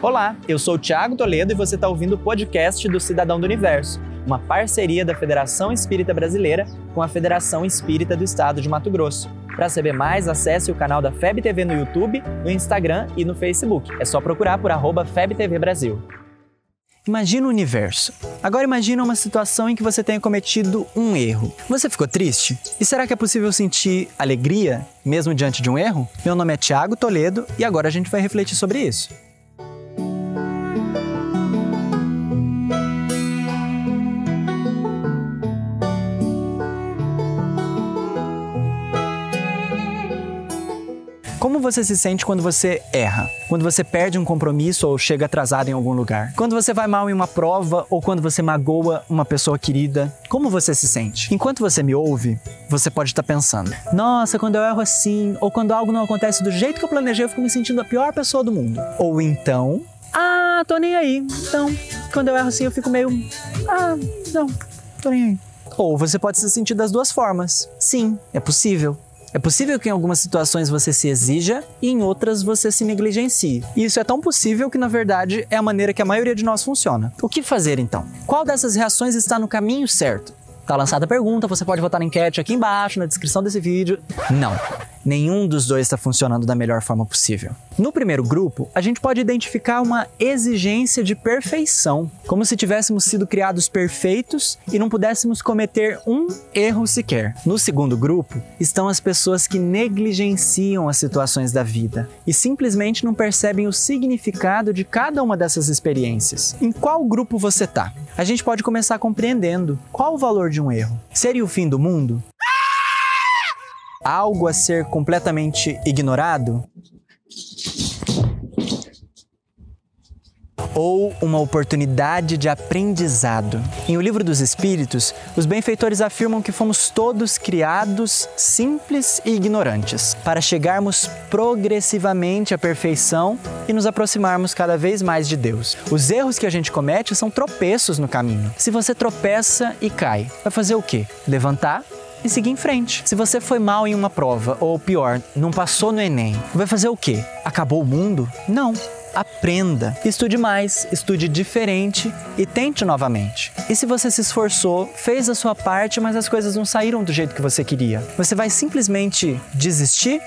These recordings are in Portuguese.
Olá, eu sou o Thiago Toledo e você está ouvindo o podcast do Cidadão do Universo, uma parceria da Federação Espírita Brasileira com a Federação Espírita do Estado de Mato Grosso. Para saber mais, acesse o canal da FEB TV no YouTube, no Instagram e no Facebook. É só procurar por arroba FebTV Brasil. Imagina o universo. Agora imagina uma situação em que você tenha cometido um erro. Você ficou triste? E será que é possível sentir alegria mesmo diante de um erro? Meu nome é Tiago Toledo e agora a gente vai refletir sobre isso. Como você se sente quando você erra? Quando você perde um compromisso ou chega atrasado em algum lugar? Quando você vai mal em uma prova ou quando você magoa uma pessoa querida? Como você se sente? Enquanto você me ouve, você pode estar pensando: Nossa, quando eu erro assim, ou quando algo não acontece do jeito que eu planejei, eu fico me sentindo a pior pessoa do mundo. Ou então, Ah, tô nem aí. Então, quando eu erro assim, eu fico meio. Ah, não, tô nem aí. Ou você pode se sentir das duas formas. Sim, é possível. É possível que em algumas situações você se exija e em outras você se negligencie. E isso é tão possível que, na verdade, é a maneira que a maioria de nós funciona. O que fazer então? Qual dessas reações está no caminho certo? Tá lançada a pergunta, você pode votar na enquete aqui embaixo, na descrição desse vídeo. Não, nenhum dos dois está funcionando da melhor forma possível. No primeiro grupo, a gente pode identificar uma exigência de perfeição, como se tivéssemos sido criados perfeitos e não pudéssemos cometer um erro sequer. No segundo grupo, estão as pessoas que negligenciam as situações da vida e simplesmente não percebem o significado de cada uma dessas experiências. Em qual grupo você tá? A gente pode começar compreendendo qual o valor de um erro. Seria o fim do mundo? Algo a ser completamente ignorado? Ou uma oportunidade de aprendizado. Em O Livro dos Espíritos, os benfeitores afirmam que fomos todos criados simples e ignorantes, para chegarmos progressivamente à perfeição e nos aproximarmos cada vez mais de Deus. Os erros que a gente comete são tropeços no caminho. Se você tropeça e cai, vai fazer o quê? Levantar e seguir em frente. Se você foi mal em uma prova, ou pior, não passou no Enem, vai fazer o quê? Acabou o mundo? Não aprenda. Estude mais, estude diferente e tente novamente. E se você se esforçou, fez a sua parte, mas as coisas não saíram do jeito que você queria, você vai simplesmente desistir?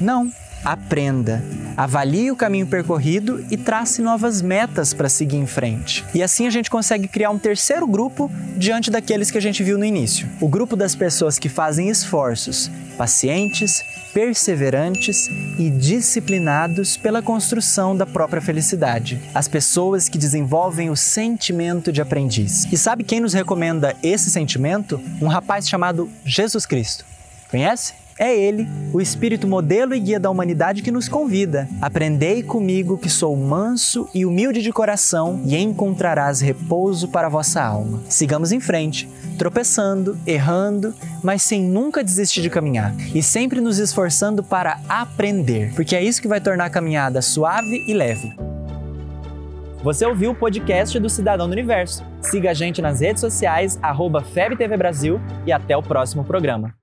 Não. Aprenda, avalie o caminho percorrido e trace novas metas para seguir em frente. E assim a gente consegue criar um terceiro grupo diante daqueles que a gente viu no início. O grupo das pessoas que fazem esforços, pacientes, perseverantes e disciplinados pela construção da própria felicidade. As pessoas que desenvolvem o sentimento de aprendiz. E sabe quem nos recomenda esse sentimento? Um rapaz chamado Jesus Cristo. Conhece? É Ele, o Espírito modelo e guia da humanidade que nos convida. Aprendei comigo que sou manso e humilde de coração e encontrarás repouso para a vossa alma. Sigamos em frente, tropeçando, errando, mas sem nunca desistir de caminhar e sempre nos esforçando para aprender, porque é isso que vai tornar a caminhada suave e leve. Você ouviu o podcast do Cidadão do Universo. Siga a gente nas redes sociais, arroba FebTV Brasil e até o próximo programa.